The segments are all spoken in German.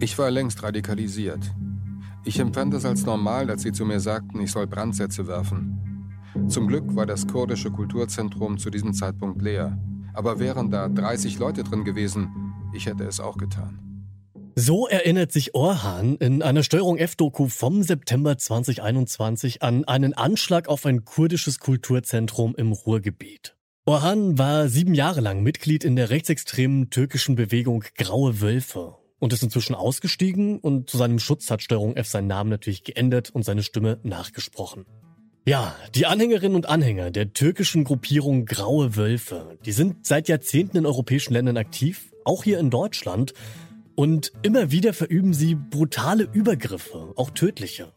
Ich war längst radikalisiert. Ich empfand es als normal, als sie zu mir sagten, ich soll Brandsätze werfen. Zum Glück war das kurdische Kulturzentrum zu diesem Zeitpunkt leer. Aber wären da 30 Leute drin gewesen, ich hätte es auch getan. So erinnert sich Orhan in einer Steuerung F-Doku vom September 2021 an einen Anschlag auf ein kurdisches Kulturzentrum im Ruhrgebiet. Orhan war sieben Jahre lang Mitglied in der rechtsextremen türkischen Bewegung Graue Wölfe und ist inzwischen ausgestiegen und zu seinem Schutz hat Steuerung F seinen Namen natürlich geändert und seine Stimme nachgesprochen. Ja, die Anhängerinnen und Anhänger der türkischen Gruppierung Graue Wölfe, die sind seit Jahrzehnten in europäischen Ländern aktiv, auch hier in Deutschland, und immer wieder verüben sie brutale Übergriffe, auch tödliche.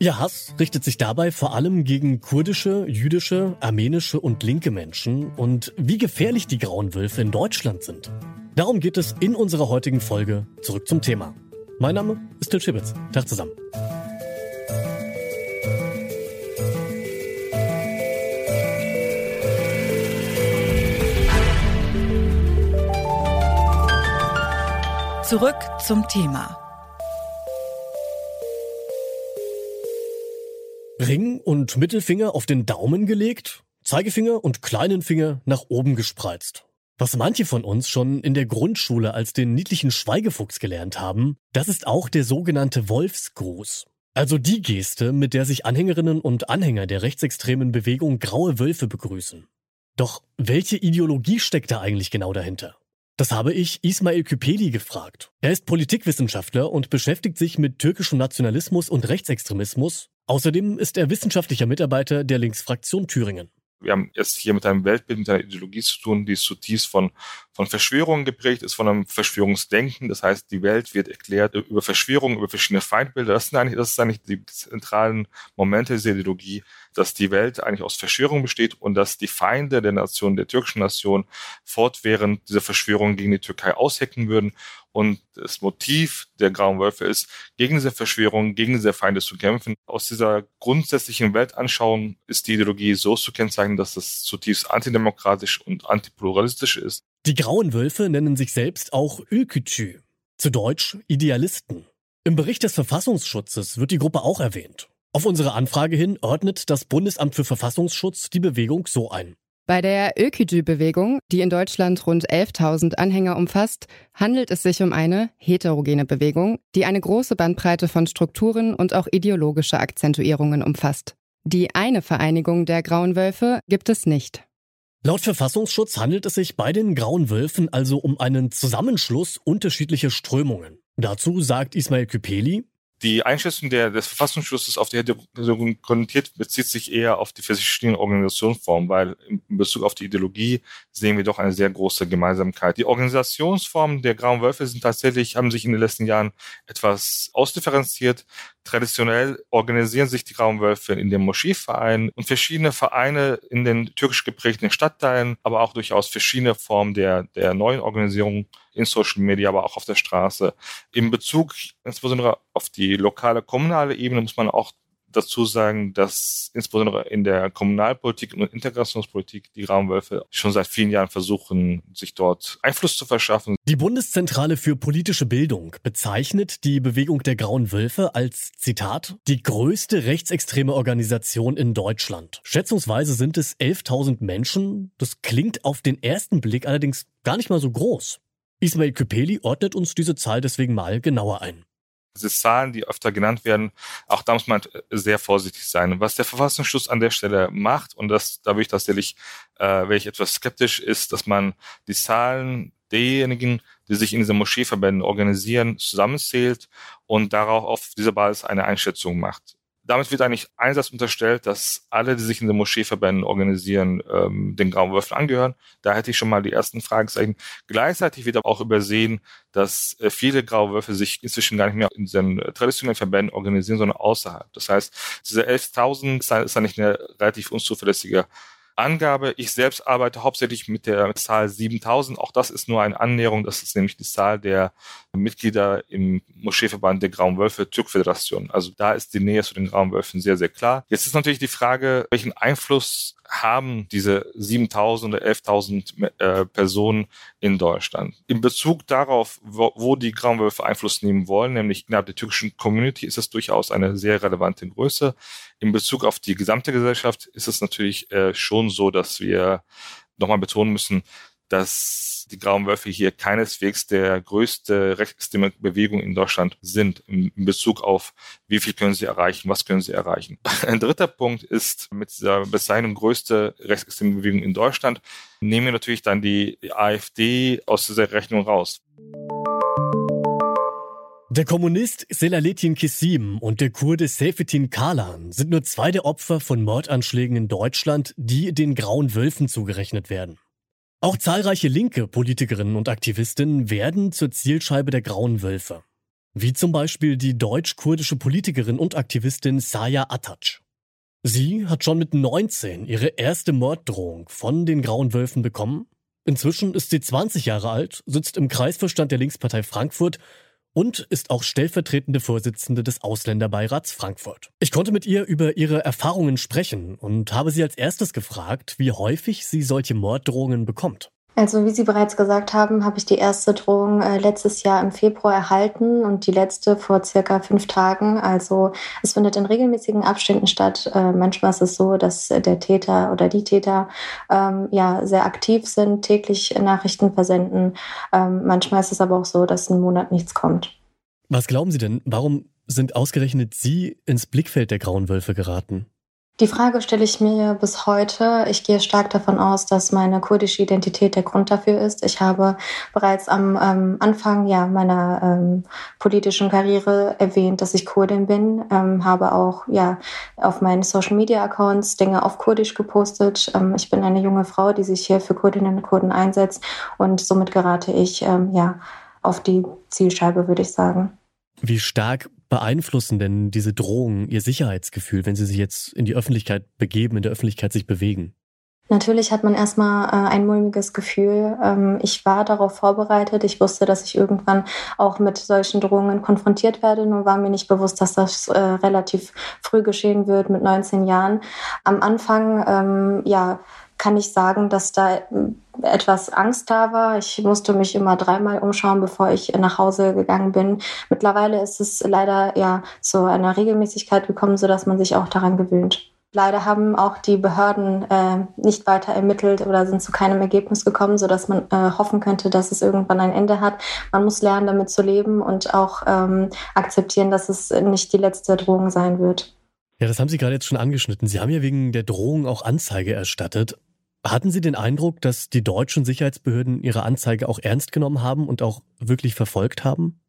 Ihr Hass richtet sich dabei vor allem gegen kurdische, jüdische, armenische und linke Menschen und wie gefährlich die Grauen Wölfe in Deutschland sind. Darum geht es in unserer heutigen Folge zurück zum Thema. Mein Name ist Till Schibitz. Tag zusammen. Zurück zum Thema. Ring und Mittelfinger auf den Daumen gelegt, Zeigefinger und kleinen Finger nach oben gespreizt. Was manche von uns schon in der Grundschule als den niedlichen Schweigefuchs gelernt haben, das ist auch der sogenannte Wolfsgruß. Also die Geste, mit der sich Anhängerinnen und Anhänger der rechtsextremen Bewegung Graue Wölfe begrüßen. Doch welche Ideologie steckt da eigentlich genau dahinter? Das habe ich Ismail Küpeli gefragt. Er ist Politikwissenschaftler und beschäftigt sich mit türkischem Nationalismus und Rechtsextremismus. Außerdem ist er wissenschaftlicher Mitarbeiter der Linksfraktion Thüringen. Wir haben es hier mit einem Weltbild, mit einer Ideologie zu tun, die zutiefst von, von Verschwörungen geprägt ist, von einem Verschwörungsdenken. Das heißt, die Welt wird erklärt über Verschwörungen, über verschiedene Feindbilder. Das sind eigentlich, das ist eigentlich die zentralen Momente dieser Ideologie, dass die Welt eigentlich aus Verschwörungen besteht und dass die Feinde der Nation, der türkischen Nation, fortwährend diese Verschwörungen gegen die Türkei aushecken würden und das Motiv der Grauen Wölfe ist, gegen diese Verschwörung, gegen diese Feinde zu kämpfen. Aus dieser grundsätzlichen Weltanschauung ist die Ideologie so zu kennzeichnen, dass es zutiefst antidemokratisch und antipluralistisch ist. Die Grauen Wölfe nennen sich selbst auch Ülkücü, zu Deutsch Idealisten. Im Bericht des Verfassungsschutzes wird die Gruppe auch erwähnt. Auf unsere Anfrage hin ordnet das Bundesamt für Verfassungsschutz die Bewegung so ein. Bei der Ökücü-Bewegung, die in Deutschland rund 11.000 Anhänger umfasst, handelt es sich um eine heterogene Bewegung, die eine große Bandbreite von Strukturen und auch ideologische Akzentuierungen umfasst. Die eine Vereinigung der Grauen Wölfe gibt es nicht. Laut Verfassungsschutz handelt es sich bei den Grauen Wölfen also um einen Zusammenschluss unterschiedlicher Strömungen. Dazu sagt Ismail Küpeli, die Einschätzung der, des Verfassungsschutzes auf die Heterogenität bezieht sich eher auf die verschiedenen Organisationsformen, weil in Bezug auf die Ideologie sehen wir doch eine sehr große Gemeinsamkeit. Die Organisationsformen der Grauen Wölfe sind tatsächlich, haben sich in den letzten Jahren etwas ausdifferenziert. Traditionell organisieren sich die Grauen Wölfe in den Moscheevereinen und verschiedene Vereine in den türkisch geprägten Stadtteilen, aber auch durchaus verschiedene Formen der, der neuen Organisierung in Social Media, aber auch auf der Straße. In Bezug insbesondere auf die lokale, kommunale Ebene muss man auch dazu sagen, dass insbesondere in der Kommunalpolitik und Integrationspolitik die Raumwölfe schon seit vielen Jahren versuchen, sich dort Einfluss zu verschaffen. Die Bundeszentrale für politische Bildung bezeichnet die Bewegung der Grauen Wölfe als, Zitat, die größte rechtsextreme Organisation in Deutschland. Schätzungsweise sind es 11.000 Menschen. Das klingt auf den ersten Blick allerdings gar nicht mal so groß. Ismail Küpeli ordnet uns diese Zahl deswegen mal genauer ein. Diese Zahlen, die öfter genannt werden, auch da muss man sehr vorsichtig sein. Was der Verfassungsschutz an der Stelle macht, und das, da bin ich tatsächlich, äh, wäre ich etwas skeptisch, ist, dass man die Zahlen derjenigen, die sich in diesen Moscheeverbänden organisieren, zusammenzählt und darauf auf dieser Basis eine Einschätzung macht damit wird eigentlich einsatz unterstellt, dass alle, die sich in den Moscheeverbänden organisieren, ähm, den Grauen Würfeln angehören. Da hätte ich schon mal die ersten Fragezeichen. Gleichzeitig wird aber auch übersehen, dass äh, viele Graue Würfel sich inzwischen gar nicht mehr in den äh, traditionellen Verbänden organisieren, sondern außerhalb. Das heißt, diese 11.000 ist eigentlich eine relativ unzuverlässige Angabe. Ich selbst arbeite hauptsächlich mit der Zahl 7000. Auch das ist nur eine Annäherung. Das ist nämlich die Zahl der Mitglieder im Moscheeverband der Grauen Wölfe Türkföderation. Also da ist die Nähe zu den Grauen Wölfen sehr, sehr klar. Jetzt ist natürlich die Frage, welchen Einfluss haben diese 7000 oder 11.000 äh, Personen in Deutschland. In Bezug darauf, wo, wo die Grauen Einfluss nehmen wollen, nämlich innerhalb der türkischen Community, ist es durchaus eine sehr relevante Größe. In Bezug auf die gesamte Gesellschaft ist es natürlich äh, schon so, dass wir nochmal betonen müssen, dass die Grauen Wölfe hier keineswegs der größte rechtsextreme Bewegung in Deutschland sind in, Bezug auf, wie viel können sie erreichen, was können sie erreichen. Ein dritter Punkt ist mit dieser Bezeichnung größte rechtsextreme Bewegung in Deutschland, nehmen wir natürlich dann die AfD aus dieser Rechnung raus. Der Kommunist Selahattin Kissim und der Kurde Seyfettin Kalan sind nur zwei der Opfer von Mordanschlägen in Deutschland, die den Grauen Wölfen zugerechnet werden. Auch zahlreiche linke Politikerinnen und Aktivistinnen werden zur Zielscheibe der Grauen Wölfe. Wie zum Beispiel die deutsch-kurdische Politikerin und Aktivistin Saya Atac. Sie hat schon mit 19 ihre erste Morddrohung von den Grauen Wölfen bekommen. Inzwischen ist sie 20 Jahre alt, sitzt im Kreisverstand der Linkspartei Frankfurt und ist auch stellvertretende Vorsitzende des Ausländerbeirats Frankfurt. Ich konnte mit ihr über ihre Erfahrungen sprechen und habe sie als erstes gefragt, wie häufig sie solche Morddrohungen bekommt. Also wie Sie bereits gesagt haben, habe ich die erste Drohung äh, letztes Jahr im Februar erhalten und die letzte vor circa fünf Tagen. Also es findet in regelmäßigen Abständen statt. Äh, manchmal ist es so, dass der Täter oder die Täter ähm, ja sehr aktiv sind, täglich Nachrichten versenden. Ähm, manchmal ist es aber auch so, dass ein Monat nichts kommt. Was glauben Sie denn? Warum sind ausgerechnet Sie ins Blickfeld der Grauen Wölfe geraten? Die Frage stelle ich mir bis heute. Ich gehe stark davon aus, dass meine kurdische Identität der Grund dafür ist. Ich habe bereits am ähm, Anfang ja, meiner ähm, politischen Karriere erwähnt, dass ich Kurdin bin, ähm, habe auch ja, auf meinen Social-Media-Accounts Dinge auf Kurdisch gepostet. Ähm, ich bin eine junge Frau, die sich hier für Kurdinnen und Kurden einsetzt und somit gerate ich ähm, ja, auf die Zielscheibe, würde ich sagen. Wie stark beeinflussen denn diese Drohungen Ihr Sicherheitsgefühl, wenn Sie sich jetzt in die Öffentlichkeit begeben, in der Öffentlichkeit sich bewegen? Natürlich hat man erstmal äh, ein mulmiges Gefühl. Ähm, ich war darauf vorbereitet. Ich wusste, dass ich irgendwann auch mit solchen Drohungen konfrontiert werde. Nur war mir nicht bewusst, dass das äh, relativ früh geschehen wird mit 19 Jahren. Am Anfang, ähm, ja, kann ich sagen, dass da etwas Angst da war. Ich musste mich immer dreimal umschauen, bevor ich nach Hause gegangen bin. Mittlerweile ist es leider ja zu einer Regelmäßigkeit gekommen, so dass man sich auch daran gewöhnt. Leider haben auch die Behörden äh, nicht weiter ermittelt oder sind zu keinem Ergebnis gekommen, so dass man äh, hoffen könnte, dass es irgendwann ein Ende hat. Man muss lernen, damit zu leben und auch ähm, akzeptieren, dass es nicht die letzte Drohung sein wird. Ja, das haben Sie gerade jetzt schon angeschnitten. Sie haben ja wegen der Drohung auch Anzeige erstattet. Hatten Sie den Eindruck, dass die deutschen Sicherheitsbehörden Ihre Anzeige auch ernst genommen haben und auch wirklich verfolgt haben?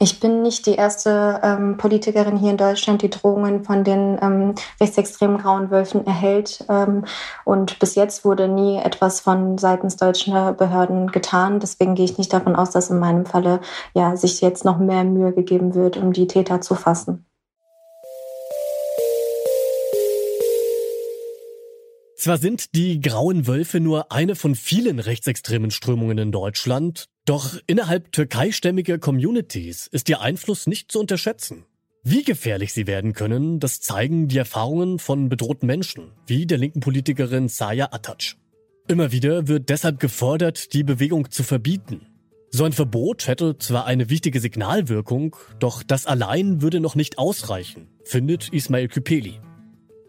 Ich bin nicht die erste ähm, Politikerin hier in Deutschland, die Drohungen von den ähm, rechtsextremen Grauen Wölfen erhält. Ähm, und bis jetzt wurde nie etwas von seitens deutscher Behörden getan. Deswegen gehe ich nicht davon aus, dass in meinem Falle ja, sich jetzt noch mehr Mühe gegeben wird, um die Täter zu fassen. Zwar sind die Grauen Wölfe nur eine von vielen rechtsextremen Strömungen in Deutschland, doch innerhalb türkeistämmiger Communities ist ihr Einfluss nicht zu unterschätzen. Wie gefährlich sie werden können, das zeigen die Erfahrungen von bedrohten Menschen, wie der linken Politikerin Saya Atac. Immer wieder wird deshalb gefordert, die Bewegung zu verbieten. So ein Verbot hätte zwar eine wichtige Signalwirkung, doch das allein würde noch nicht ausreichen, findet Ismail Küpeli.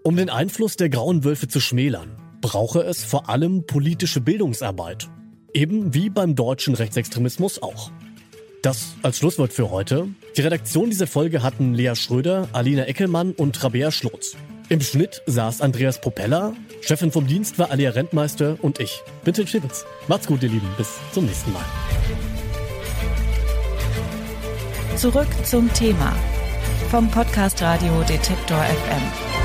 Um den Einfluss der Grauen Wölfe zu schmälern, brauche es vor allem politische Bildungsarbeit. Eben wie beim deutschen Rechtsextremismus auch. Das als Schlusswort für heute. Die Redaktion dieser Folge hatten Lea Schröder, Alina Eckelmann und Rabea Schlotz. Im Schnitt saß Andreas Propeller, Chefin vom Dienst war Alia Rentmeister und ich, Bitte Schibitz. Macht's gut, ihr Lieben. Bis zum nächsten Mal. Zurück zum Thema vom Podcast Radio Detektor FM.